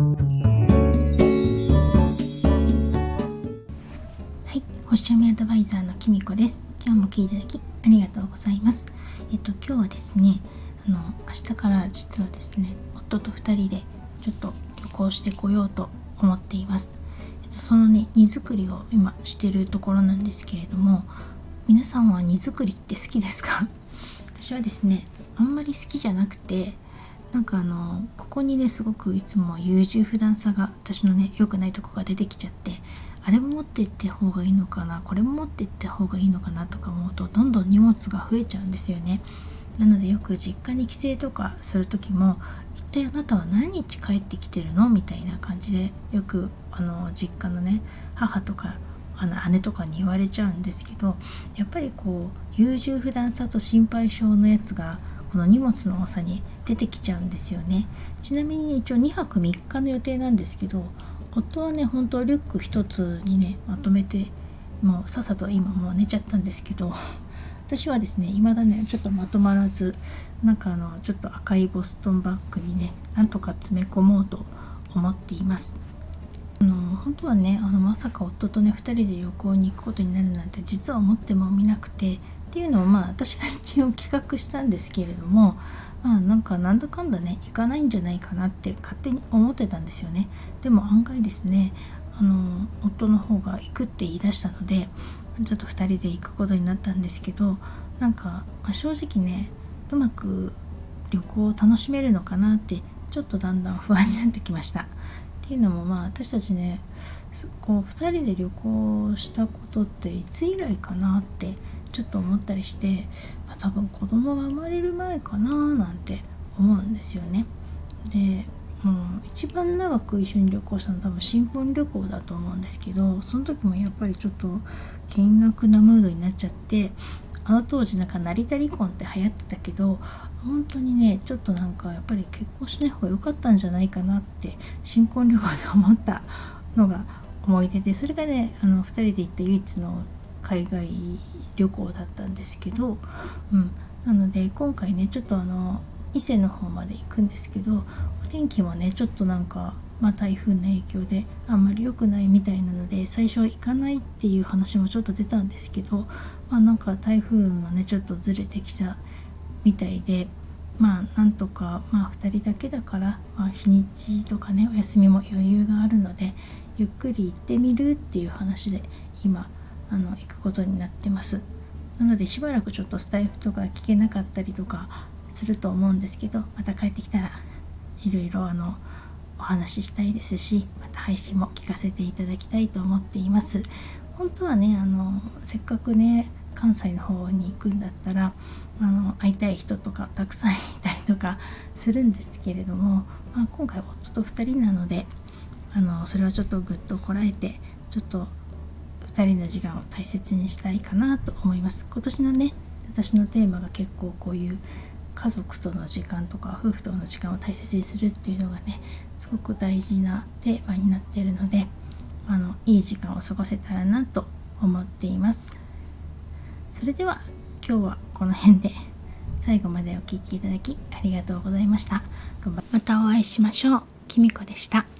はい星読みアドバイザーのきみこです。今日も聞いていただきありがとうございます。えっと今日はですねあの明日から実はですね夫と2人でちょっと旅行してこようと思っています。そのね荷造りを今してるところなんですけれども皆さんは荷造りって好きですか？私はですねあんまり好きじゃなくてなんかあのここにねすごくいつも優柔不断さが私のね良くないとこが出てきちゃってあれも持って行った方がいいのかなこれも持って行った方がいいのかなとか思うとどんどん荷物が増えちゃうんですよね。なのでよく実家に帰省とかする時も一体あなたは何日帰ってきてるの？みたいな感じでよくあの実家のね母とかあの姉とかに言われちゃうんですけどやっぱりこう優柔不断さと心配性のやつがこの荷物の多さに出てきちゃうんですよね。ちなみに一応2泊3日の予定なんですけど夫はね本当リュック1つにねまとめてもうさっさと今もう寝ちゃったんですけど 私はですね未だねちょっとまとまらずなんかあのちょっと赤いボストンバッグにねなんとか詰め込もうと思っています。あの本当はねあのまさか夫とね2人で旅行に行くことになるなんて実は思ってもみなくてっていうのをまあ私が一応企画したんですけれどもまあなんかなんだかんだね行かないんじゃないかなって勝手に思ってたんですよねでも案外ですねあの夫の方が行くって言い出したのでちょっと2人で行くことになったんですけどなんか、まあ、正直ねうまく旅行を楽しめるのかなってちょっとだんだん不安になってきました。っていうのもまあ私たちねこう2人で旅行したことっていつ以来かなってちょっと思ったりして、まあ、多分子供が生まれる前かななんて思うんですよね。でもう一番長く一緒に旅行したの多分新婚旅行だと思うんですけどその時もやっぱりちょっと険悪なムードになっちゃってあの当時なんか成田離婚って流行ってたけど本当にねちょっとなんかやっぱり結婚しない方が良かったんじゃないかなって新婚旅行で思ったのが思い出でそれがねあの2人で行った唯一の海外旅行だったんですけど、うん、なので今回ねちょっとあの伊勢の方まで行くんですけど天気もねちょっとなんか、まあ、台風の影響であんまり良くないみたいなので最初行かないっていう話もちょっと出たんですけど、まあ、なんか台風もねちょっとずれてきたみたいで。まあなんとか、まあ、2人だけだから、まあ、日にちとかねお休みも余裕があるのでゆっくり行ってみるっていう話で今あの行くことになってますなのでしばらくちょっとスタイフとか聞けなかったりとかすると思うんですけどまた帰ってきたらいろいろあのお話ししたいですしまた配信も聞かせていただきたいと思っています。本当はねあのせっかくね関西の方に行くんだったらあの会いたい人とかたくさんいたりとかするんですけれども、まあ、今回夫と2人なのであのそれはちょっとぐっとこらえてちょっと2人の時間を大切にしたいかなと思います。今年のね私のテーマが結構こういう家族との時間とか夫婦との時間を大切にするっていうのがねすごく大事なテーマになっているのであのいい時間を過ごせたらなと思っています。それでは今日はこの辺で最後までお聴きいただきありがとうございました。またお会いしましょう。きみこでした。